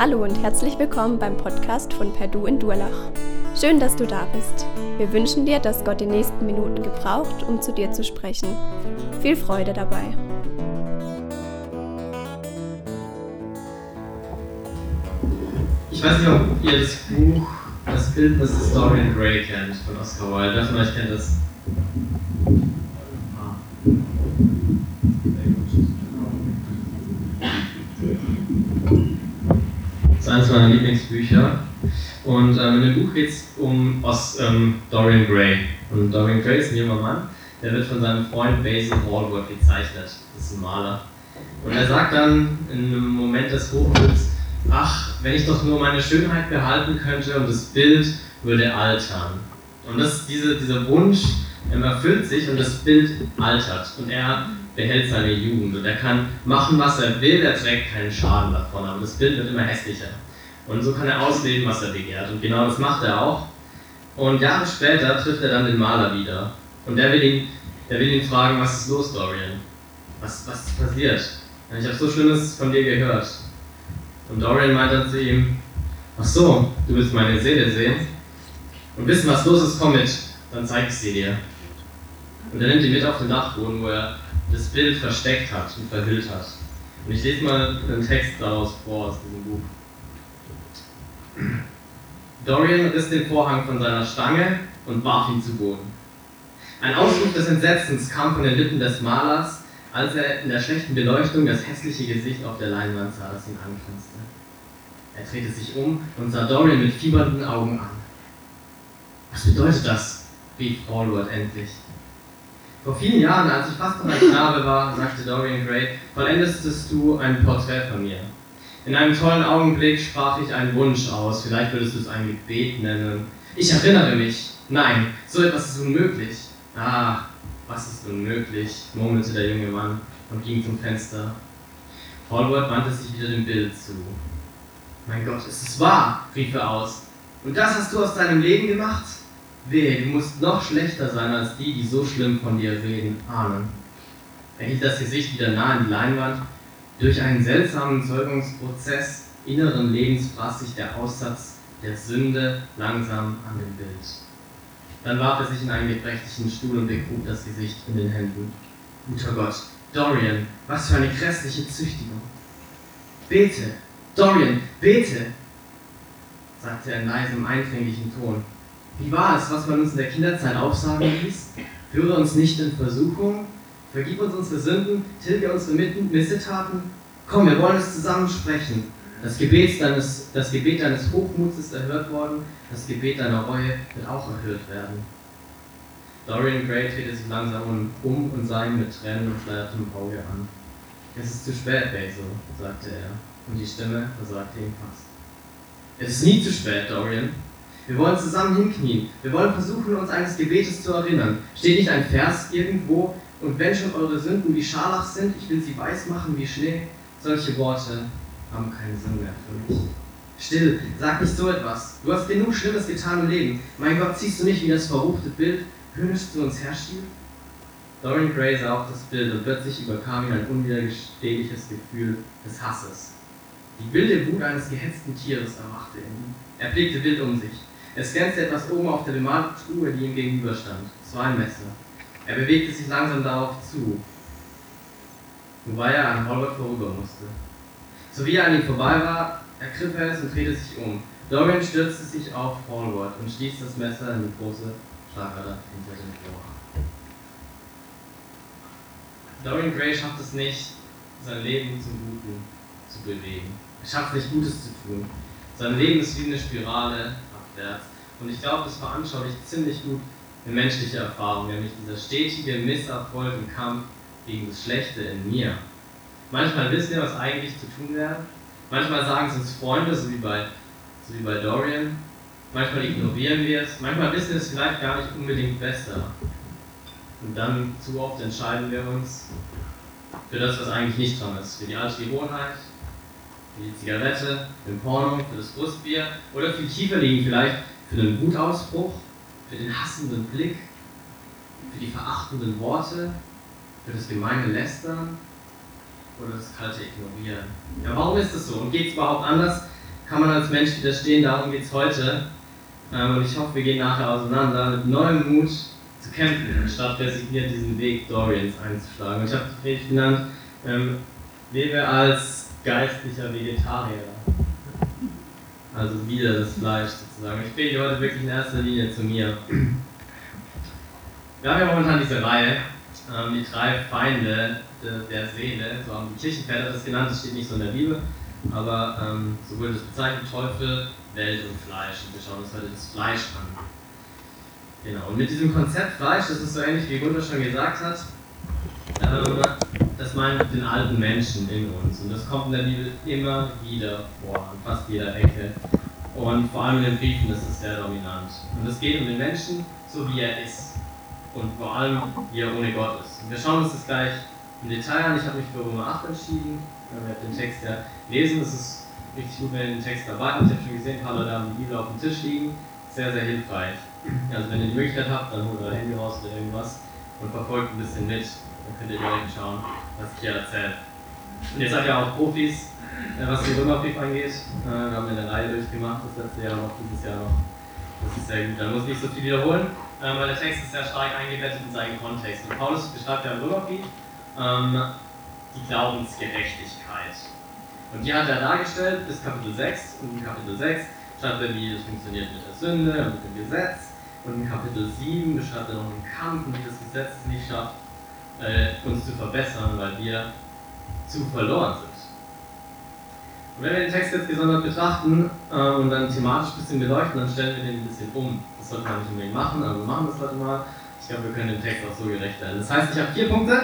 Hallo und herzlich willkommen beim Podcast von Perdu in Durlach. Schön, dass du da bist. Wir wünschen dir, dass Gott die nächsten Minuten gebraucht, um zu dir zu sprechen. Viel Freude dabei. Ich weiß nicht, ob ihr das Buch Das Bildnis des Dorian Gray kennt von Oscar Wilde. Wer von euch kennt das? Ah. Das ist eines Lieblingsbücher. Und ähm, in dem Buch geht es um Os, ähm, Dorian Gray. Und Dorian Gray ist ein junger Mann, der wird von seinem Freund Basil Hallward gezeichnet. Das ist ein Maler. Und er sagt dann in einem Moment des Hochmuts, ach, wenn ich doch nur meine Schönheit behalten könnte und das Bild würde altern. Und das, diese, dieser Wunsch erfüllt sich und das Bild altert. Und er behält seine Jugend und er kann machen, was er will, er trägt keinen Schaden davon, aber das Bild wird immer hässlicher. Und so kann er ausleben, was er begehrt. Und genau das macht er auch. Und Jahre später trifft er dann den Maler wieder. Und der will ihn, der will ihn fragen, was ist los, Dorian? Was, was ist passiert? Ich habe so Schlimmes von dir gehört. Und Dorian meint dann zu ihm, ach so, du willst meine Seele sehen? Und wissen, was los ist, komm mit, dann zeig ich sie dir. Und er nimmt ihn mit auf den Dachboden, wo er das Bild versteckt hat und verhüllt hat. Und ich lese mal einen Text daraus vor aus diesem Buch. Dorian riss den Vorhang von seiner Stange und warf ihn zu Boden. Ein Ausruf des Entsetzens kam von den Lippen des Malers, als er in der schlechten Beleuchtung das hässliche Gesicht auf der Leinwand sah, das ihn angrinste. Er drehte sich um und sah Dorian mit fiebernden Augen an. Was bedeutet das? rief Hallward endlich. Vor vielen Jahren, als ich fast noch ein Knabe war, sagte Dorian Gray, vollendestest du ein Porträt von mir. In einem tollen Augenblick sprach ich einen Wunsch aus, vielleicht würdest du es ein Gebet nennen. Ich erinnere mich. Nein, so etwas ist unmöglich. Ah, was ist unmöglich, murmelte der junge Mann und ging zum Fenster. Hallward wandte sich wieder dem Bild zu. Mein Gott, es ist wahr, rief er aus. Und das hast du aus deinem Leben gemacht? Wehe, du musst noch schlechter sein als die, die so schlimm von dir reden, ahnen. Er hielt das Gesicht wieder nah an die Leinwand. Durch einen seltsamen Zeugungsprozess inneren Lebens fraß sich der Aussatz der Sünde langsam an dem Bild. Dann warf er sich in einen gebrechlichen Stuhl und begrub das Gesicht in den Händen. Guter Gott, Dorian, was für eine grässliche Züchtigung. Bete, Dorian, bete, sagte er in leisem, eindringlichen Ton. Wie war es, was man uns in der Kinderzeit aufsagen ließ? Führe uns nicht in Versuchung, vergib uns unsere Sünden, tilge unsere Missetaten. Komm, wir wollen es zusammen sprechen. Das Gebet, deines, das Gebet deines Hochmuts ist erhört worden, das Gebet deiner Reue wird auch erhört werden. Dorian Gray drehte sich langsam um und sah ihn mit Tränen und schleiertem Auge an. Es ist zu spät, Basil, sagte er, und die Stimme versagte ihm fast. Es ist nie zu spät, Dorian. Wir wollen zusammen hinknien. Wir wollen versuchen, uns eines Gebetes zu erinnern. Steht nicht ein Vers irgendwo? Und wenn schon eure Sünden wie Scharlach sind, ich will sie weiß machen wie Schnee. Solche Worte haben keinen Sinn mehr für mich. Still, sag nicht so etwas. Du hast genug Schlimmes getan im Leben. Mein Gott, siehst du nicht, wie das verruchte Bild höhnisch zu uns herschielt? Dorian Gray sah auf das Bild und plötzlich überkam ihn ein unwiderstehliches Gefühl des Hasses. Die wilde Wut eines gehetzten Tieres erwachte in ihm. Er blickte wild um sich. Es glänzte etwas oben auf der bemalten Truhe, die ihm gegenüberstand. Es war ein Messer. Er bewegte sich langsam darauf zu, wobei er an Holbert vorüber musste. So wie er an ihm vorbei war, ergriff er es und drehte sich um. Dorian stürzte sich auf Hallward und stieß das Messer in die große Schlagader hinter dem Ohr. Dorian Gray schafft es nicht, sein Leben zum Guten zu bewegen. Er schafft nicht Gutes zu tun. Sein Leben ist wie eine Spirale abwärts. Und ich glaube, das veranschaulicht ziemlich gut eine menschliche Erfahrung, nämlich dieser stetige Misserfolg im Kampf gegen das Schlechte in mir. Manchmal wissen wir, was eigentlich zu tun wäre. Manchmal sagen es uns Freunde, so wie bei, so wie bei Dorian. Manchmal ignorieren wir es. Manchmal wissen wir es vielleicht gar nicht unbedingt besser. Und dann zu oft entscheiden wir uns für das, was eigentlich nicht dran ist. Für die alte Gewohnheit, für die Zigarette, für den Porno, für das Brustbier oder viel tiefer liegen vielleicht für den Wutausbruch, für den hassenden Blick, für die verachtenden Worte, für das gemeine Lästern oder das kalte Ignorieren. Ja, warum ist das so? Und geht es überhaupt anders? kann man als Mensch widerstehen, darum geht es heute. Ähm, und ich hoffe, wir gehen nachher auseinander mit neuem Mut zu kämpfen, anstatt resigniert diesen Weg Dorians einzuschlagen. Und ich habe die Predigt genannt, ähm, lebe als geistlicher Vegetarier. Also wieder das Fleisch sozusagen. Ich predige heute wirklich in erster Linie zu mir. Wir haben ja momentan diese Reihe, ähm, die drei Feinde der, der Seele, so haben die Kirchenväter das genannt, das steht nicht so in der Bibel, aber ähm, so wurde das bezeichnet, Teufel, Welt und Fleisch. Und wir schauen uns heute das Fleisch an. Genau, und mit diesem Konzept Fleisch, das ist so ähnlich wie Gunther schon gesagt hat, das meint den alten Menschen in uns. Und das kommt in der Bibel immer wieder vor, an fast jeder Ecke. Und vor allem in den Briefen ist es sehr dominant. Und es geht um den Menschen, so wie er ist. Und vor allem, wie er ohne Gott ist. Und wir schauen uns das gleich im Detail an. Ich habe mich für Römer 8 entschieden. Wir werden den Text ja lesen. Es ist richtig gut, wenn ihr den Text dabei habt. Ich habe schon gesehen, ein paar Leute haben die Bibel auf dem Tisch liegen. Sehr, sehr hilfreich. Also wenn ihr die Möglichkeit habt, dann holt euer Handy raus oder irgendwas und verfolgt ein bisschen mit. Dann könnt ihr direkt schauen, was ich hier erzähle. Und ihr seid ja auch Profis, äh, was den Römerbrief angeht. Äh, wir haben eine Reihe durchgemacht, das letzte Jahr noch, dieses Jahr noch. Das ist sehr gut. Da muss ich nicht so viel wiederholen, äh, weil der Text ist sehr stark eingebettet in seinen Kontext. Und Paulus beschreibt ja im Römerbrief ähm, die Glaubensgerechtigkeit. Und die hat er dargestellt bis Kapitel 6. Und in Kapitel 6 schreibt er, wie es funktioniert mit der Sünde und mit dem Gesetz. Und in Kapitel 7 beschreibt er noch einen Kampf, wie das Gesetz es nicht schafft, äh, uns zu verbessern, weil wir zu verloren sind. Und wenn wir den Text jetzt gesondert betrachten äh, und dann thematisch ein bisschen beleuchten, dann stellen wir den ein bisschen um. Das sollte man nicht unbedingt machen, aber wir machen das heute mal. Ich glaube, wir können dem Text auch so gerecht werden. Das heißt, ich habe vier Punkte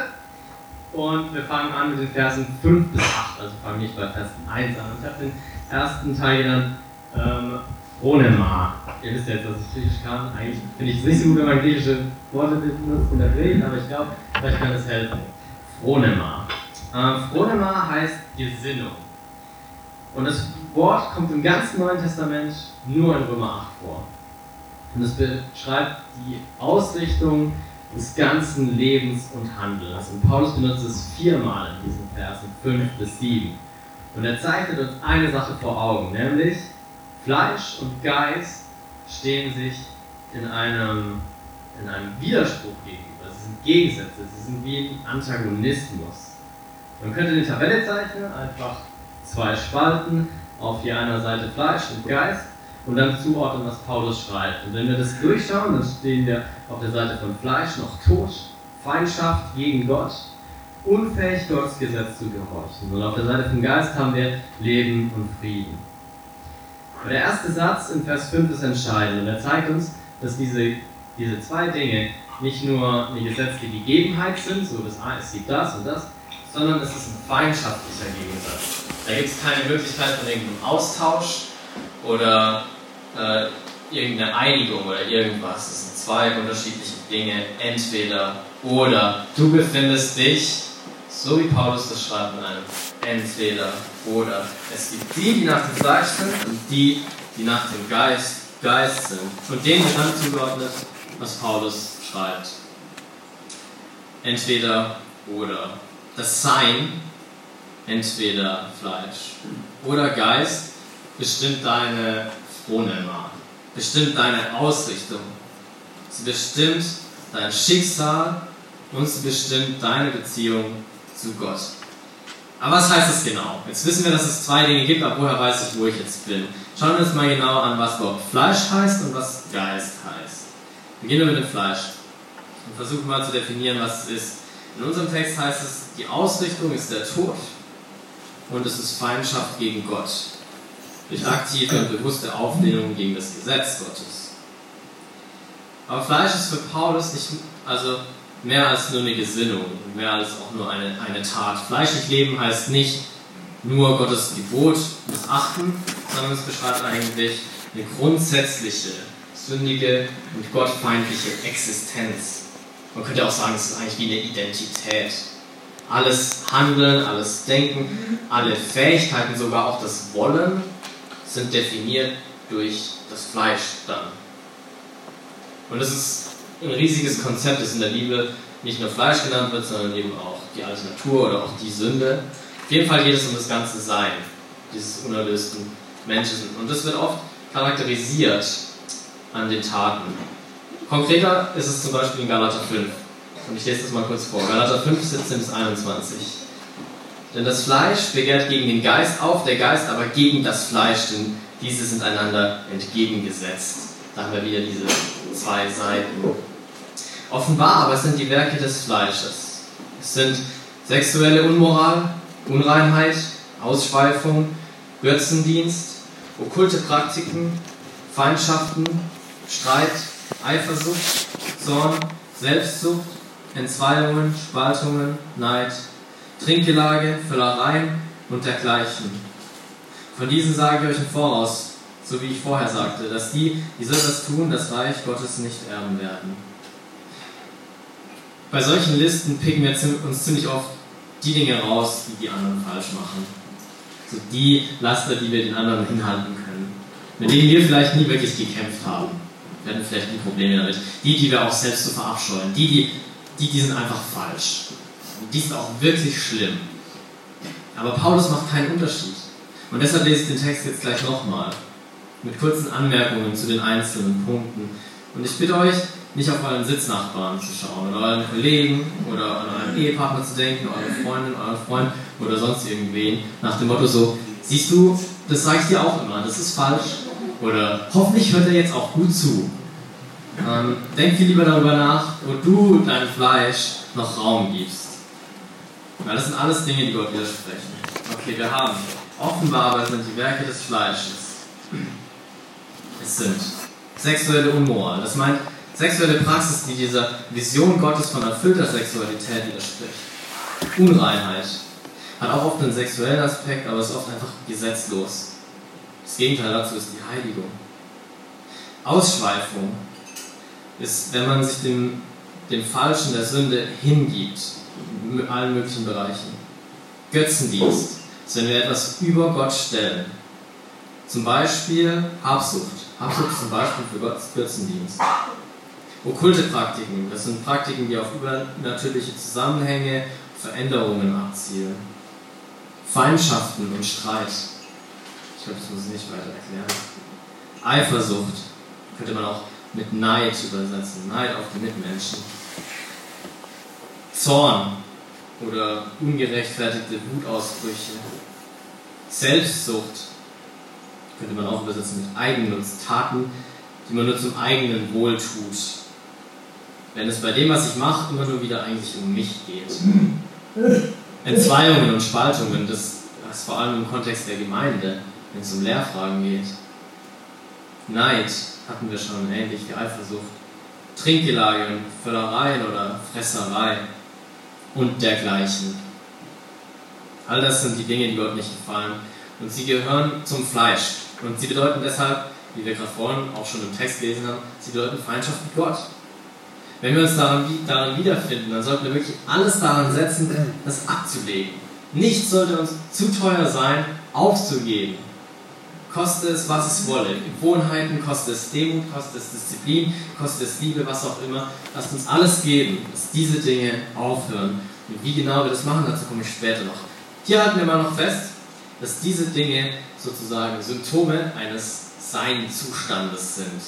und wir fangen an mit den Versen 5 bis 8. Also fangen nicht bei Vers 1 an. Ich habe den ersten Teil genannt ähm, Phronema. Ihr wisst ja jetzt, dass ich Griechisch kann. Eigentlich finde ich es nicht so gut, wenn man griechische Worte benutzt in der Predigt, aber ich glaube, vielleicht kann das helfen. Phronema. Phronema heißt Gesinnung. Und das Wort kommt im ganzen Neuen Testament nur in Römer 8 vor. Und es beschreibt die Ausrichtung des ganzen Lebens und Handelns. Und Paulus benutzt es viermal in diesen Versen 5 bis 7. Und er zeichnet uns eine Sache vor Augen, nämlich Fleisch und Geist stehen sich in einem, in einem Widerspruch gegenüber. Sie sind Gegensätze, sie sind wie ein Antagonismus. Man könnte eine Tabelle zeichnen, einfach zwei Spalten, auf je einer Seite Fleisch und Geist und dann zuordnen, was Paulus schreibt. Und wenn wir das durchschauen, dann stehen wir auf der Seite von Fleisch noch Tod, Feindschaft gegen Gott, unfähig, Gottes Gesetz zu gehorchen. Und auf der Seite vom Geist haben wir Leben und Frieden. Und der erste Satz in Vers 5 ist entscheidend und er zeigt uns, dass diese, diese zwei Dinge nicht nur eine gesetzliche Gegebenheit sind, so das, es gibt das und das, sondern es ist ein feindschaftlicher Gegensatz. Da gibt es keine Möglichkeit von irgendeinem Austausch oder äh, irgendeine Einigung oder irgendwas. Es sind zwei unterschiedliche Dinge, entweder oder. Du befindest dich, so wie Paulus das schreibt, in einem entweder oder. Es gibt die, die nach dem Fleisch sind und die, die nach dem Geist, Geist sind. Und denen wird dann zugeordnet, was Paulus schreibt. Entweder oder. Das Sein, entweder Fleisch oder Geist, bestimmt deine Phronema, bestimmt deine Ausrichtung. Sie bestimmt dein Schicksal und sie bestimmt deine Beziehung zu Gott. Aber was heißt das genau? Jetzt wissen wir, dass es zwei Dinge gibt, aber woher weiß ich, wo ich jetzt bin? Schauen wir uns mal genau an, was überhaupt Fleisch heißt und was Geist heißt. Beginnen wir mit dem Fleisch und versuchen mal zu definieren, was es ist. In unserem Text heißt es, die Ausrichtung ist der Tod und es ist Feindschaft gegen Gott. Durch aktive und bewusste Auflehnung gegen das Gesetz Gottes. Aber Fleisch ist für Paulus nicht, also mehr als nur eine Gesinnung, mehr als auch nur eine, eine Tat. Fleischlich leben heißt nicht nur Gottes Gebot missachten, sondern es beschreibt eigentlich eine grundsätzliche, sündige und gottfeindliche Existenz. Man könnte auch sagen, es ist eigentlich wie eine Identität. Alles Handeln, alles Denken, alle Fähigkeiten, sogar auch das Wollen, sind definiert durch das Fleisch dann. Und das ist ein riesiges Konzept, das in der Bibel nicht nur Fleisch genannt wird, sondern eben auch die alte Natur oder auch die Sünde. Auf jeden Fall geht es um das ganze Sein, dieses unerlösten Menschen. Und das wird oft charakterisiert an den Taten. Konkreter ist es zum Beispiel in Galater 5. Und ich lese das mal kurz vor. Galater 5, 17 bis 21. Denn das Fleisch begehrt gegen den Geist auf, der Geist aber gegen das Fleisch, denn diese sind einander entgegengesetzt. Da haben wir wieder diese zwei Seiten. Offenbar aber sind die Werke des Fleisches. Es sind sexuelle Unmoral, Unreinheit, Ausschweifung, Götzendienst, okkulte Praktiken, Feindschaften, Streit, Eifersucht, Zorn, Selbstsucht, Entzweigungen, Spaltungen, Neid, Trinkgelage, Völlereien und dergleichen. Von diesen sage ich euch im Voraus, so wie ich vorher sagte, dass die, die so etwas tun, das Reich Gottes nicht erben werden. Bei solchen Listen picken wir uns ziemlich oft die Dinge raus, die die anderen falsch machen. So die Laster, die wir den anderen hinhalten können. Mit denen wir vielleicht nie wirklich gekämpft haben. Wir hatten vielleicht nie Probleme damit. Die, die wir auch selbst so verabscheuen. Die, die, die, die sind einfach falsch. Und die sind auch wirklich schlimm. Aber Paulus macht keinen Unterschied. Und deshalb lese ich den Text jetzt gleich nochmal. Mit kurzen Anmerkungen zu den einzelnen Punkten. Und ich bitte euch, nicht auf euren Sitznachbarn zu schauen oder euren Kollegen oder an euren Ehepartner zu denken, eure Freundin, euren Freund oder sonst irgendwen, nach dem Motto so, siehst du, das sage ich dir auch immer, das ist falsch. Oder hoffentlich hört er jetzt auch gut zu. Ähm, denk viel lieber darüber nach, wo du deinem Fleisch noch Raum gibst. Weil das sind alles Dinge, die Gott widersprechen. Okay, wir haben offenbar aber sind die Werke des Fleisches. Sind sexuelle Unmoral. Das meint, Sexuelle Praxis, die dieser Vision Gottes von erfüllter Sexualität widerspricht. Unreinheit hat auch oft einen sexuellen Aspekt, aber ist oft einfach gesetzlos. Das Gegenteil dazu ist die Heiligung. Ausschweifung ist, wenn man sich dem, dem Falschen der Sünde hingibt, in allen möglichen Bereichen. Götzendienst ist, wenn wir etwas über Gott stellen. Zum Beispiel Habsucht. Habsucht zum Beispiel für Gottes Götzendienst. Okkulte Praktiken, das sind Praktiken, die auf übernatürliche Zusammenhänge, Veränderungen abzielen. Feindschaften und Streit. Ich glaube, das muss ich nicht weiter erklären. Eifersucht könnte man auch mit Neid übersetzen. Neid auf die Mitmenschen. Zorn oder ungerechtfertigte Wutausbrüche. Selbstsucht könnte man auch übersetzen mit Eigennutz. Taten, die man nur zum eigenen Wohl tut wenn es bei dem, was ich mache, immer nur wieder eigentlich um mich geht. Entzweiungen und Spaltungen, das, das vor allem im Kontext der Gemeinde, wenn es um Lehrfragen geht. Neid hatten wir schon ähnlich wie Eifersucht. Trinkgelage und Völlereien oder Fresserei und dergleichen. All das sind die Dinge, die Gott nicht gefallen. Und sie gehören zum Fleisch. Und sie bedeuten deshalb, wie wir gerade vorhin auch schon im Text gelesen haben, sie bedeuten Feindschaft mit Gott. Wenn wir uns daran, daran wiederfinden, dann sollten wir wirklich alles daran setzen, das abzulegen. Nichts sollte uns zu teuer sein, aufzugeben. Koste es, was es wolle. Gewohnheiten, koste es Demut, koste es Disziplin, koste es Liebe, was auch immer. Lasst uns alles geben, dass diese Dinge aufhören. Und wie genau wir das machen, dazu komme ich später noch. Hier halten wir mal noch fest, dass diese Dinge sozusagen Symptome eines Sein-Zustandes sind.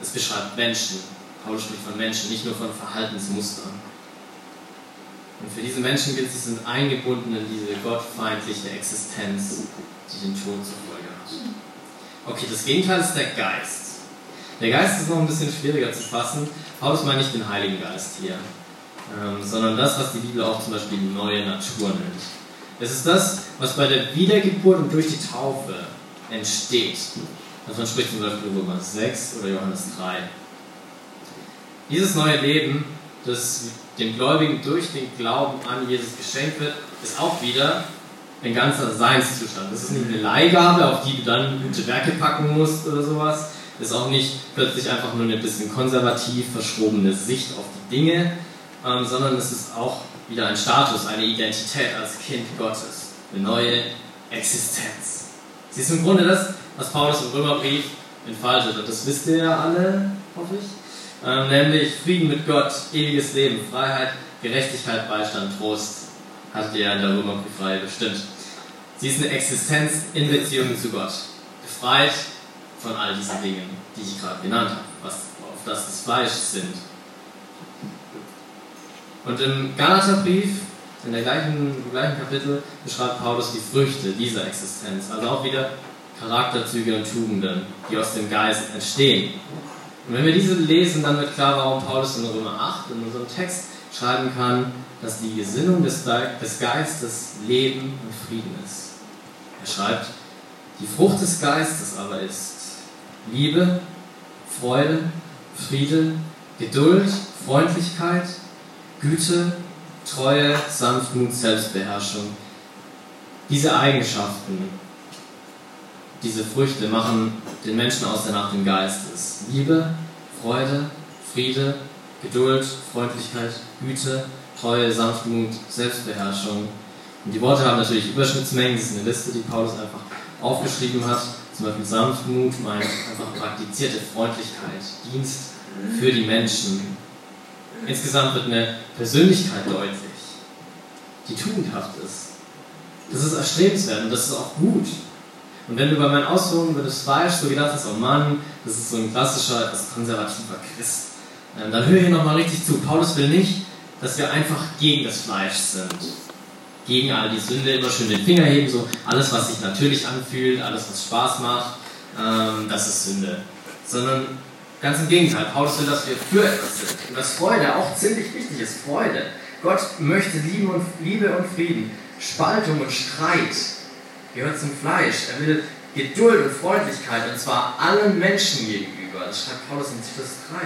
Es beschreibt Menschen, Paulus spricht von Menschen, nicht nur von Verhaltensmustern. Und für diese Menschen gilt, sie sind eingebunden in diese gottfeindliche Existenz, die den Tod zur Folge hat. Okay, das Gegenteil ist der Geist. Der Geist ist noch ein bisschen schwieriger zu fassen. Paulus meint nicht den Heiligen Geist hier, ähm, sondern das, was die Bibel auch zum Beispiel die neue Natur nennt. Es ist das, was bei der Wiedergeburt und durch die Taufe entsteht. Davon spricht zum Beispiel Römer 6 oder Johannes 3. Dieses neue Leben, das dem Gläubigen durch den Glauben an Jesus geschenkt wird, ist auch wieder ein ganzer Seinszustand. Das ist nicht eine Leihgabe, auf die du dann gute Werke packen musst oder sowas. Das ist auch nicht plötzlich einfach nur eine bisschen konservativ verschrobene Sicht auf die Dinge, ähm, sondern es ist auch wieder ein Status, eine Identität als Kind Gottes, eine neue Existenz. Sie ist im Grunde das, was Paulus im Römerbrief entfaltet. Und das wisst ihr ja alle, hoffe ich ähm, nämlich Frieden mit Gott, ewiges Leben, Freiheit, Gerechtigkeit, Beistand, Trost, hat ihr in der Römerbriefreihe bestimmt. Sie ist eine Existenz in Beziehung zu Gott. Befreit von all diesen Dingen, die ich gerade genannt habe, was, auf das das Fleisch sind. Und im Galaterbrief, in der gleichen, im gleichen Kapitel, beschreibt Paulus die Früchte dieser Existenz. Also auch wieder Charakterzüge und Tugenden, die aus dem Geist entstehen. Und wenn wir diese lesen, dann wird klar, warum Paulus in Römer 8 in unserem Text schreiben kann, dass die Gesinnung des, Geistes Leben und Frieden ist. Er schreibt, die Frucht des Geistes aber ist Liebe, Freude, Friede, Geduld, Freundlichkeit, Güte, Treue, Sanftmut, Selbstbeherrschung. Diese Eigenschaften, diese Früchte machen den Menschen aus der Nacht im Geistes. Liebe, Freude, Friede, Geduld, Freundlichkeit, Güte, Treue, Sanftmut, Selbstbeherrschung. Und die Worte haben natürlich Überschnittsmengen, das ist eine Liste, die Paulus einfach aufgeschrieben hat. Zum Beispiel Sanftmut meint einfach praktizierte Freundlichkeit, Dienst für die Menschen. Insgesamt wird eine Persönlichkeit deutlich, die tugendhaft ist. Das ist erstrebenswert und das ist auch gut. Und wenn du bei meinen Ausführungen über das Fleisch so gedacht hast, oh Mann, das ist so ein klassischer, etwas konservativer Christ, ähm, dann höre hier nochmal richtig zu. Paulus will nicht, dass wir einfach gegen das Fleisch sind. Gegen all die Sünde, immer schön den Finger heben, so alles, was sich natürlich anfühlt, alles, was Spaß macht, ähm, das ist Sünde. Sondern ganz im Gegenteil, Paulus will, dass wir für etwas sind. Und dass Freude auch ziemlich wichtig ist. Freude. Gott möchte Liebe und, Liebe und Frieden. Spaltung und Streit gehört zum Fleisch. Er will Geduld und Freundlichkeit, und zwar allen Menschen gegenüber. Das schreibt Paulus in Titus 3.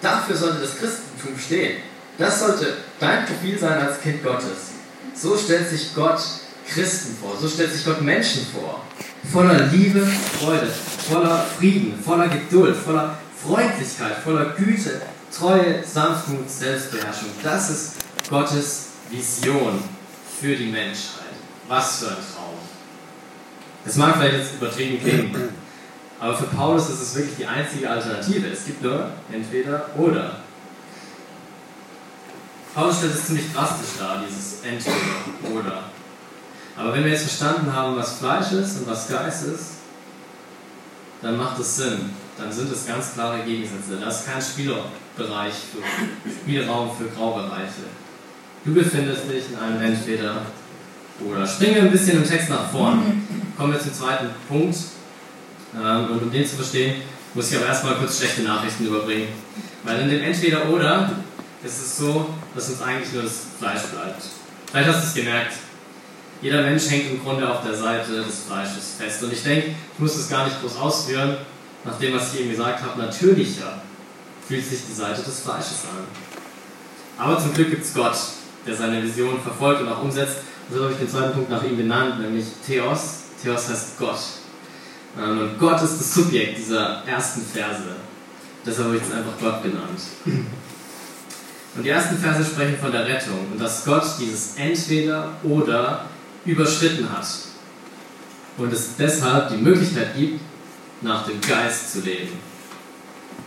Dafür sollte das Christentum stehen. Das sollte dein Profil sein als Kind Gottes. So stellt sich Gott Christen vor, so stellt sich Gott Menschen vor. Voller Liebe, Freude, voller Frieden, voller Geduld, voller Freundlichkeit, voller Güte, Treue, Sanftmut, Selbstbeherrschung. Das ist Gottes Vision für die Menschheit. Was für ein Traum. Das mag vielleicht jetzt übertrieben klingen, aber für Paulus ist es wirklich die einzige Alternative. Es gibt nur entweder oder. Paulus stellt es ziemlich drastisch dar, dieses entweder oder. Aber wenn wir jetzt verstanden haben, was Fleisch ist und was Geist ist, dann macht es Sinn. Dann sind es ganz klare Gegensätze. Da ist kein Spielbereich für Spielraum für Graubereiche. Du befindest dich in einem Entweder oder. Springen wir ein bisschen im Text nach vorn. Kommen wir zum zweiten Punkt. Ähm, und um den zu verstehen, muss ich aber erstmal kurz schlechte Nachrichten überbringen. Weil in dem Entweder-Oder ist es so, dass uns eigentlich nur das Fleisch bleibt. Vielleicht hast du es gemerkt. Jeder Mensch hängt im Grunde auf der Seite des Fleisches fest. Und ich denke, ich muss es gar nicht groß ausführen, nach dem, was ich eben gesagt habe. Natürlicher fühlt sich die Seite des Fleisches an. Aber zum Glück gibt es Gott, der seine Vision verfolgt und auch umsetzt. Und so habe ich den zweiten Punkt nach ihm benannt, nämlich Theos. Theos heißt Gott. Ähm, und Gott ist das Subjekt dieser ersten Verse. Deshalb habe ich es einfach Gott genannt. Und die ersten Verse sprechen von der Rettung und dass Gott dieses Entweder oder überschritten hat. Und es deshalb die Möglichkeit gibt, nach dem Geist zu leben.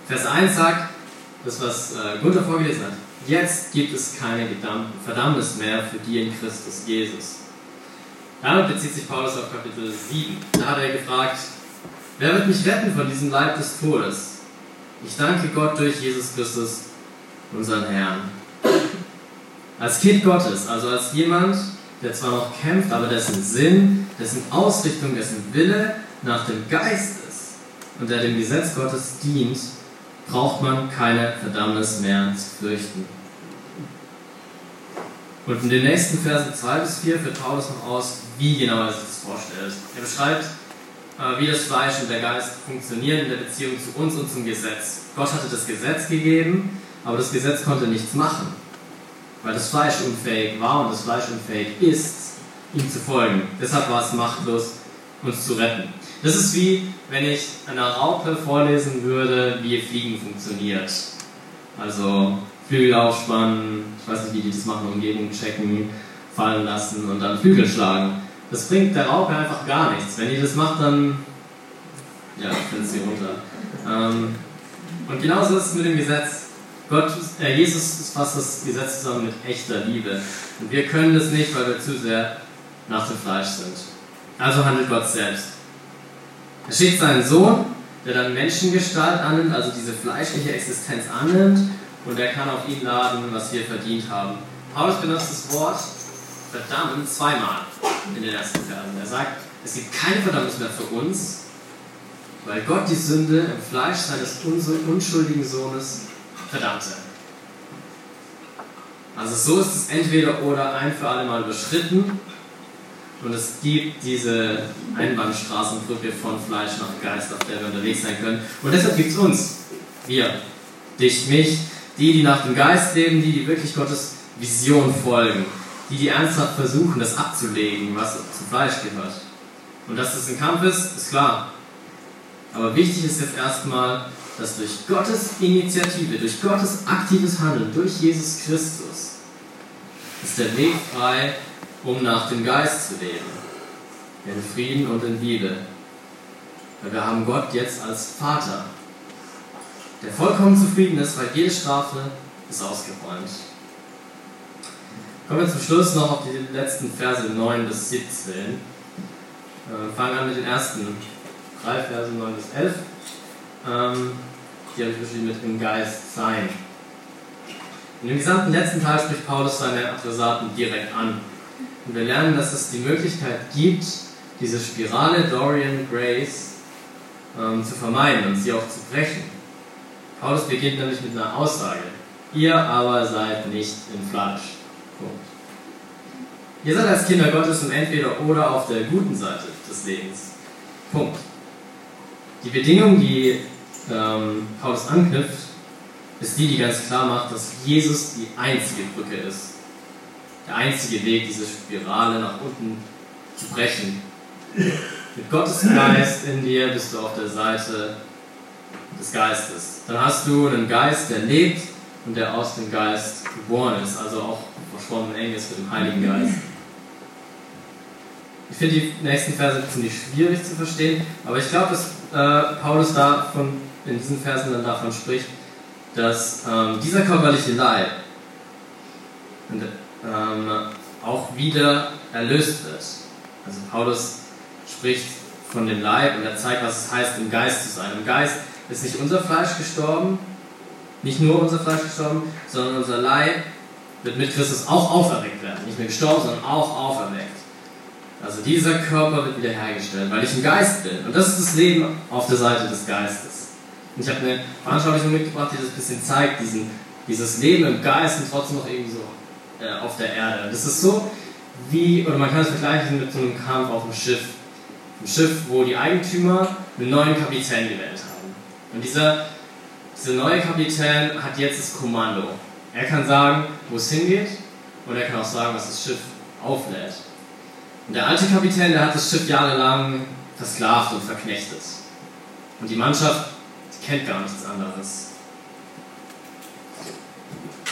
Vers 1 sagt, das was äh, Gunther vorgelesen hat, jetzt gibt es keine Verdammnis mehr für die in Christus Jesus. Damit bezieht sich Paulus auf Kapitel 7. Da hat er gefragt, wer wird mich retten von diesem Leib des Todes? Ich danke Gott durch Jesus Christus, unseren Herrn. Als Kind Gottes, also als jemand, der zwar noch kämpft, aber dessen Sinn, dessen Ausrichtung, dessen Wille nach dem Geist ist und der dem Gesetz Gottes dient, braucht man keine Verdammnis mehr zu fürchten. Und in den nächsten Versen 2 bis 4 führt Paulus noch aus, wie genau er sich das vorstellt. Er beschreibt, äh, wie das Fleisch und der Geist funktionieren in der Beziehung zu uns und zum Gesetz. Gott hatte das Gesetz gegeben, aber das Gesetz konnte nichts machen, weil das Fleisch unfähig war und das Fleisch unfähig ist, ihm zu folgen. Deshalb war es machtlos, uns zu retten. Das ist wie, wenn ich einer Raupe vorlesen würde, wie Fliegen funktioniert. Also Flügel aufspannen, ich weiß nicht, wie die das machen, Umgebung checken, fallen lassen und dann Flügel schlagen. Das bringt der Raupe einfach gar nichts. Wenn die das macht, dann ja, fällt sie runter. Ähm, und genauso ist es mit dem Gesetz. Gott, äh, Jesus fasst das Gesetz zusammen mit echter Liebe. Und wir können das nicht, weil wir zu sehr nach dem Fleisch sind. Also handelt Gott selbst. Er schickt seinen Sohn, der dann Menschengestalt annimmt, also diese fleischliche Existenz annimmt, und er kann auf ihn laden, was wir verdient haben. Paulus benutzt das Wort verdammt zweimal in den ersten Versen. Er sagt, es gibt keine Verdammnis mehr für uns, weil Gott die Sünde im Fleisch seines unschuldigen Sohnes verdammte. Also so ist es entweder oder ein für alle Mal überschritten und es gibt diese Einbahnstraßenbrücke von Fleisch nach Geist, auf der wir unterwegs sein können. Und deshalb gibt es uns, wir, dich, mich, die, die nach dem Geist leben, die, die wirklich Gottes Vision folgen, die, die ernsthaft versuchen, das abzulegen, was zum Fleisch gehört. Und dass das ein Kampf ist, ist klar. Aber wichtig ist jetzt erstmal, dass durch Gottes Initiative, durch Gottes aktives Handeln, durch Jesus Christus, ist der Weg frei, um nach dem Geist zu leben. In Frieden und in Liebe. Weil wir haben Gott jetzt als Vater, der vollkommen zufrieden ist, weil jede Strafe ist ausgeräumt. Kommen wir zum Schluss noch auf die letzten Verse 9 bis 17. Wir fangen an mit den ersten drei Verse 9 bis 11. Ähm, die habe ich beschrieben mit im Geist sein. In dem gesamten letzten Teil spricht Paulus seine Adressaten direkt an. Und wir lernen, dass es die Möglichkeit gibt, diese Spirale Dorian Grace ähm, zu vermeiden und sie auch zu brechen. Paulus beginnt nämlich mit einer Aussage. Ihr aber seid nicht im Fleisch. Punkt. Ihr seid als Kinder Gottes im Entweder oder auf der guten Seite des Lebens. Punkt. Die Bedingung, die ähm, Paulus anknüpft, ist die, die ganz klar macht, dass Jesus die einzige Brücke ist. Der einzige Weg, diese Spirale nach unten zu brechen. Mit Gottes Geist in dir bist du auf der Seite des Geistes. Dann hast du einen Geist, der lebt und der aus dem Geist geboren ist, also auch verschwommen eng ist mit dem Heiligen Geist. Ich finde die nächsten Verse ziemlich schwierig zu verstehen, aber ich glaube, dass äh, Paulus davon, in diesen Versen dann davon spricht, dass ähm, dieser körperliche Leib ähm, auch wieder erlöst wird. Also Paulus spricht von dem Leib und er zeigt, was es heißt, im Geist zu sein. Im Geist ist nicht unser Fleisch gestorben, nicht nur unser Fleisch gestorben, sondern unser Leib wird mit Christus auch auferweckt werden. Nicht mehr gestorben, sondern auch auferweckt. Also dieser Körper wird wiederhergestellt, weil ich im Geist bin. Und das ist das Leben auf der Seite des Geistes. Und ich habe eine Veranschaulichung mitgebracht, die das ein bisschen zeigt, diesen, dieses Leben im Geist und trotzdem noch irgendwie so äh, auf der Erde. Das ist so wie, oder man kann es vergleichen mit so einem Kampf auf dem Schiff. Ein Schiff, wo die Eigentümer einen neuen Kapitän gewählt haben. Und dieser, dieser neue Kapitän hat jetzt das Kommando. Er kann sagen, wo es hingeht, und er kann auch sagen, was das Schiff auflädt. Und der alte Kapitän, der hat das Schiff jahrelang versklavt und verknechtet. Und die Mannschaft die kennt gar nichts anderes.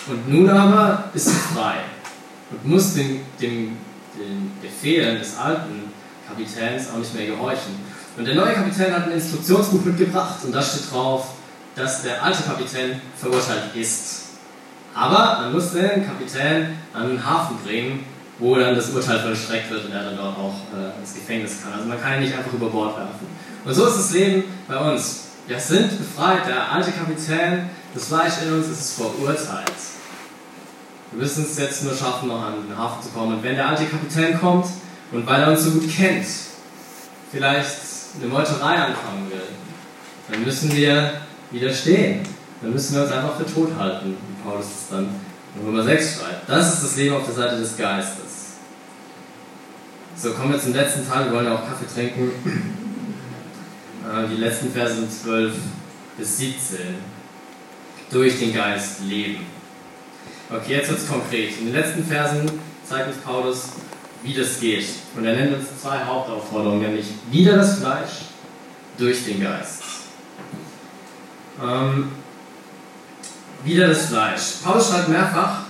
Und nun aber ist sie frei und muss den, den, den Befehlen des alten Kapitäns auch nicht mehr gehorchen. Und der neue Kapitän hat ein Instruktionsbuch mitgebracht und da steht drauf, dass der alte Kapitän verurteilt ist. Aber man muss den Kapitän an den Hafen bringen, wo dann das Urteil vollstreckt wird und er dann dort auch äh, ins Gefängnis kann. Also man kann ihn nicht einfach über Bord werfen. Und so ist das Leben bei uns. Wir sind befreit. Der alte Kapitän, das Fleisch in uns ist verurteilt. Wir müssen es jetzt nur schaffen, noch an den Hafen zu kommen. Und wenn der alte Kapitän kommt und weil er uns so gut kennt, vielleicht eine Meuterei anfangen will, dann müssen wir widerstehen. Dann müssen wir uns einfach für tot halten, wie Paulus es dann in Römer 6 schreibt. Das ist das Leben auf der Seite des Geistes. So, kommen wir zum letzten Teil. Wir wollen ja auch Kaffee trinken. Äh, die letzten Verse sind 12 bis 17. Durch den Geist leben. Okay, jetzt wird es konkret. In den letzten Versen zeigt uns Paulus, wie das geht. Und er nennt uns zwei Hauptaufforderungen, nämlich wieder das Fleisch durch den Geist. Ähm, wieder das Fleisch. Paulus schreibt mehrfach,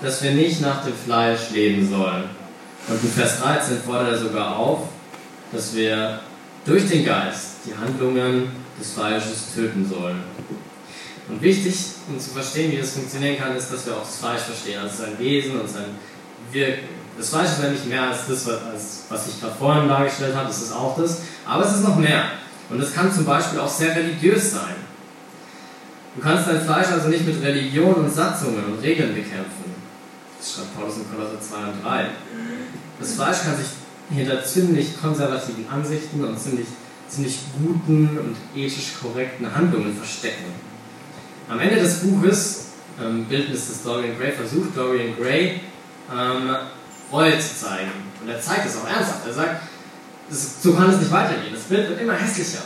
dass wir nicht nach dem Fleisch leben sollen. Und in Vers 13 fordert er sogar auf, dass wir durch den Geist die Handlungen des Fleisches töten sollen. Und wichtig, um zu verstehen, wie das funktionieren kann, ist, dass wir auch das Fleisch verstehen, also sein Wesen und sein Wirken. Das Fleisch ist ja nicht mehr als das, was, ich gerade vorhin dargestellt habe, das ist auch das, aber es ist noch mehr. Und es kann zum Beispiel auch sehr religiös sein. Du kannst dein Fleisch also nicht mit Religion und Satzungen und Regeln bekämpfen. Das schreibt Paulus in Kolosser 2 und 3. Das Fleisch kann sich hinter ziemlich konservativen Ansichten und ziemlich, ziemlich guten und ethisch korrekten Handlungen verstecken. Am Ende des Buches, ähm, Bildnis des Dorian Gray, versucht Dorian Gray ähm, Reue zu zeigen. Und er zeigt es auch ernsthaft. Er sagt, so kann es nicht weitergehen. Das Bild wird immer hässlicher.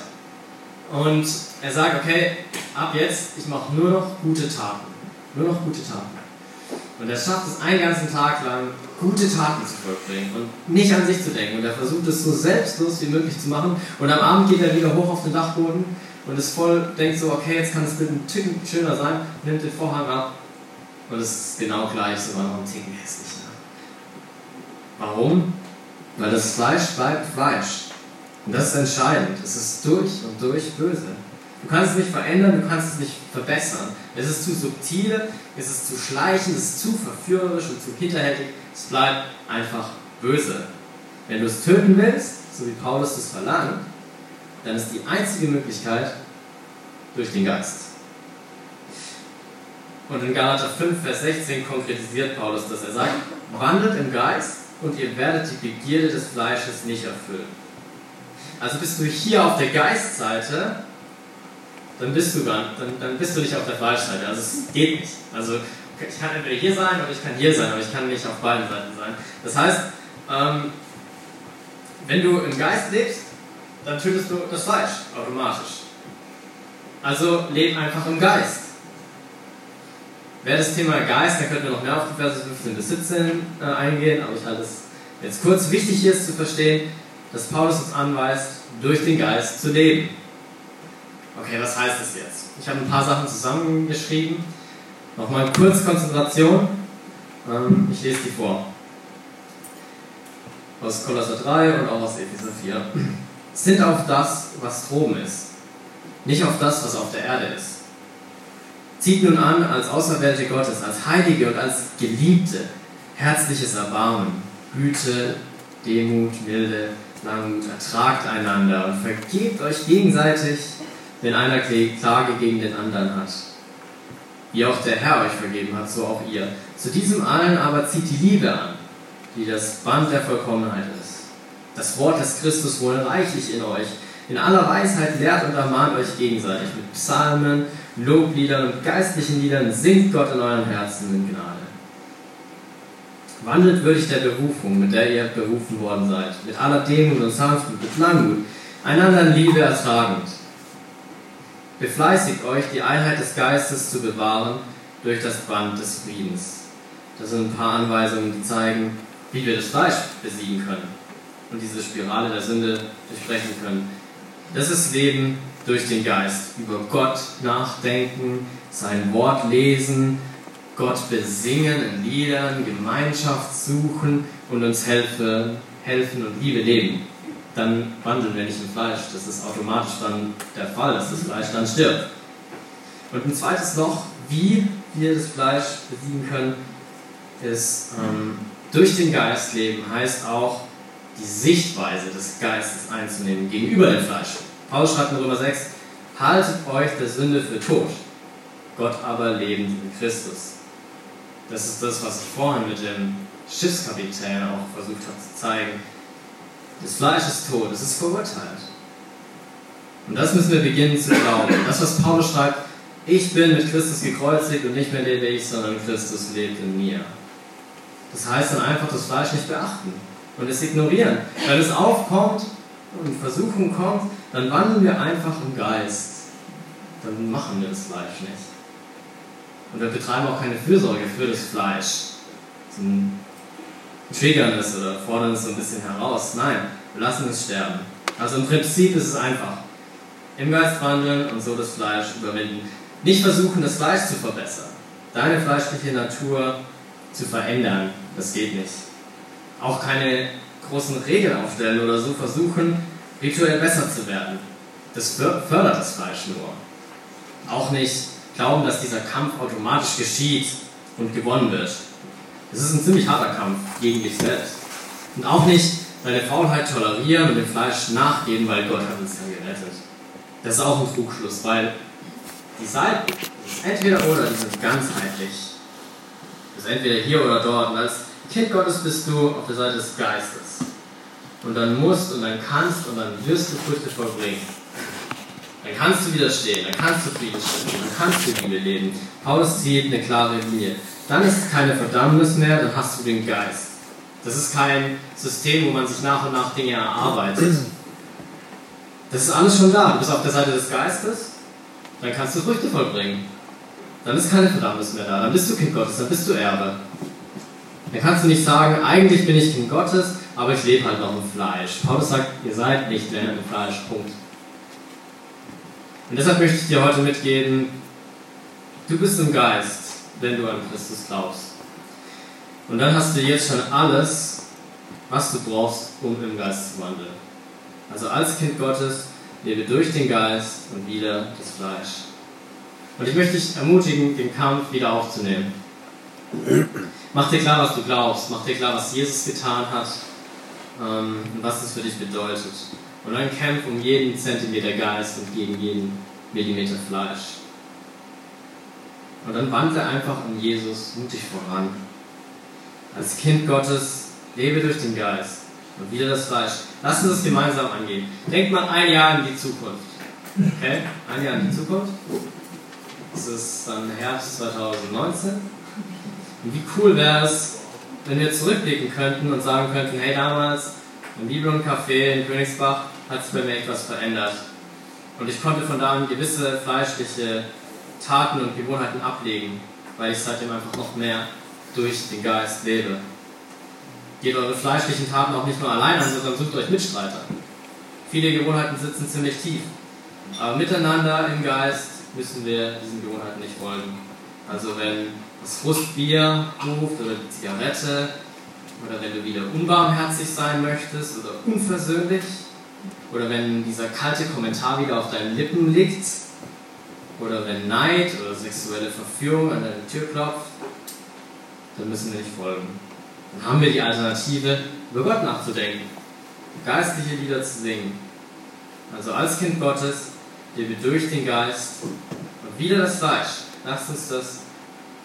Und er sagt, okay, ab jetzt, ich mache nur noch gute Taten. Nur noch gute Taten. Und er schafft es einen ganzen Tag lang, gute Taten zu vollbringen und nicht an sich zu denken. Und er versucht es so selbstlos wie möglich zu machen. Und am Abend geht er wieder hoch auf den Dachboden und ist voll, denkt so, okay, jetzt kann das Bild ein Ticken schöner sein, nimmt den Vorhang ab und es ist genau gleich, sogar noch ein Ticken hässlicher. Warum? Weil das Fleisch bleibt Fleisch. Und das ist entscheidend. Es ist durch und durch böse. Du kannst es nicht verändern, du kannst es nicht verbessern. Es ist zu subtil, es ist zu schleichend, es ist zu verführerisch und zu hinterhältig. Es bleibt einfach böse. Wenn du es töten willst, so wie Paulus es verlangt, dann ist die einzige Möglichkeit durch den Geist. Und in Galater 5, Vers 16 konkretisiert Paulus das. Er sagt, wandelt im Geist und ihr werdet die Begierde des Fleisches nicht erfüllen. Also bist du hier auf der Geistseite, dann bist du, dann, dann bist du nicht auf der Fleischseite. Also es geht nicht. Also ich kann entweder hier sein oder ich kann hier sein, aber ich kann nicht auf beiden Seiten sein. Das heißt, ähm, wenn du im Geist lebst, dann tötest du das Fleisch automatisch. Also leb einfach im Geist. Wer das Thema Geist, da könnte wir noch mehr auf die Verse 15 bis 17 äh, eingehen, aber ich halte es jetzt kurz. Wichtig hier ist zu verstehen, dass Paulus uns anweist, durch den Geist zu leben. Okay, was heißt das jetzt? Ich habe ein paar Sachen zusammengeschrieben. Nochmal kurz Konzentration. Ähm, ich lese die vor. Aus Kolosser 3 und auch aus Epheser 4 sind auf das, was droben ist, nicht auf das, was auf der Erde ist. Zieht nun an als Auserwählte Gottes, als Heilige und als Geliebte, herzliches Erbarmen, Güte, Demut, Milde, Langmut, ertragt einander und vergebt euch gegenseitig, wenn einer Klage gegen den anderen hat. Wie auch der Herr euch vergeben hat, so auch ihr. Zu diesem allen aber zieht die Liebe an, die das Band der Vollkommenheit ist. Das Wort des Christus wohl reichlich in euch. In aller Weisheit lehrt und ermahnt euch gegenseitig mit Psalmen, Lobliedern und geistlichen Liedern. Singt Gott in euren Herzen in Gnade. Wandelt würdig der Berufung, mit der ihr berufen worden seid, mit aller Demut und Sanftmut, mit Langmut, einander in Liebe ertragend. Befleißigt euch, die Einheit des Geistes zu bewahren durch das Band des Friedens. Das sind ein paar Anweisungen, die zeigen, wie wir das Fleisch besiegen können und diese Spirale der Sünde durchbrechen können. Das ist Leben durch den Geist. Über Gott nachdenken, sein Wort lesen, Gott besingen in Liedern, Gemeinschaft suchen und uns helfen, helfen und Liebe leben. Dann wandeln wir nicht im Fleisch. Das ist automatisch dann der Fall, dass das Fleisch dann stirbt. Und ein zweites noch, wie wir das Fleisch besiegen können, ist ähm, durch den Geist leben, heißt auch die Sichtweise des Geistes einzunehmen gegenüber dem Fleisch. Paulus schreibt in Römer 6, haltet euch der Sünde für tot, Gott aber lebend in Christus. Das ist das, was ich vorhin mit dem Schiffskapitän auch versucht habe zu zeigen. Das Fleisch ist tot, es ist verurteilt. Und das müssen wir beginnen zu glauben. Das, was Paulus schreibt, ich bin mit Christus gekreuzigt und nicht mehr lebe ich, sondern Christus lebt in mir. Das heißt dann einfach das Fleisch nicht beachten und es ignorieren. Wenn es aufkommt und Versuchung kommt, dann wandeln wir einfach im Geist. Dann machen wir das Fleisch nicht. Und wir betreiben auch keine Fürsorge für das Fleisch. Zum triggern es oder fordern es so ein bisschen heraus. Nein, wir lassen es sterben. Also im Prinzip ist es einfach. Im Geist wandeln und so das Fleisch überwinden. Nicht versuchen, das Fleisch zu verbessern. Deine fleischliche Natur zu verändern. Das geht nicht auch keine großen Regeln aufstellen oder so versuchen, rituell besser zu werden. Das fördert das Fleisch nur. Auch nicht glauben, dass dieser Kampf automatisch geschieht und gewonnen wird. Es ist ein ziemlich harter Kampf gegen dich selbst. Und auch nicht deine Faulheit tolerieren und dem Fleisch nachgehen, weil Gott hat uns ja gerettet. Das ist auch ein Trugschluss, weil die Seiten, ist entweder oder, die sind ganzheitlich. Das ist entweder hier oder dort. Und als Kind Gottes bist du auf der Seite des Geistes. Und dann musst und dann kannst und dann wirst du Früchte vollbringen. Dann kannst du widerstehen, dann kannst du Frieden stiften, dann kannst du Liebe leben. Paulus zieht eine klare Linie. Dann ist es keine Verdammnis mehr, dann hast du den Geist. Das ist kein System, wo man sich nach und nach Dinge erarbeitet. Das ist alles schon da. Du bist auf der Seite des Geistes, dann kannst du Früchte vollbringen. Dann ist keine Verdammnis mehr da. Dann bist du Kind Gottes, dann bist du Erbe. Dann kannst du nicht sagen, eigentlich bin ich Kind Gottes, aber ich lebe halt noch im Fleisch. Paulus sagt, ihr seid nicht mehr im Fleisch. Punkt. Und deshalb möchte ich dir heute mitgeben, du bist im Geist, wenn du an Christus glaubst. Und dann hast du jetzt schon alles, was du brauchst, um im Geist zu wandeln. Also als Kind Gottes lebe durch den Geist und wieder das Fleisch. Und ich möchte dich ermutigen, den Kampf wieder aufzunehmen. Mach dir klar, was du glaubst. Mach dir klar, was Jesus getan hat ähm, und was das für dich bedeutet. Und dann kämpf um jeden Zentimeter Geist und gegen jeden Millimeter Fleisch. Und dann wandle einfach um Jesus mutig voran. Als Kind Gottes lebe durch den Geist und wieder das Fleisch. Lass uns das gemeinsam angehen. Denk mal ein Jahr in die Zukunft. Okay? Ein Jahr in die Zukunft. Das ist dann Herbst 2019. Wie cool wäre es, wenn wir zurückblicken könnten und sagen könnten, hey damals im Bibelon Café in Königsbach hat sich bei mir etwas verändert. Und ich konnte von da an gewisse fleischliche Taten und Gewohnheiten ablegen, weil ich seitdem einfach noch mehr durch den Geist lebe. Geht eure fleischlichen Taten auch nicht nur allein an, sondern sucht euch Mitstreiter. Viele Gewohnheiten sitzen ziemlich tief. Aber miteinander im Geist müssen wir diesen Gewohnheiten nicht folgen. Also wenn das Frustbier ruft oder die Zigarette oder wenn du wieder unbarmherzig sein möchtest oder unversöhnlich oder wenn dieser kalte Kommentar wieder auf deinen Lippen liegt oder wenn Neid oder sexuelle Verführung an deine Tür klopft, dann müssen wir nicht folgen. Dann haben wir die Alternative, über Gott nachzudenken, geistliche Lieder zu singen. Also als Kind Gottes lebe durch den Geist und wieder das Fleisch. Lasst uns das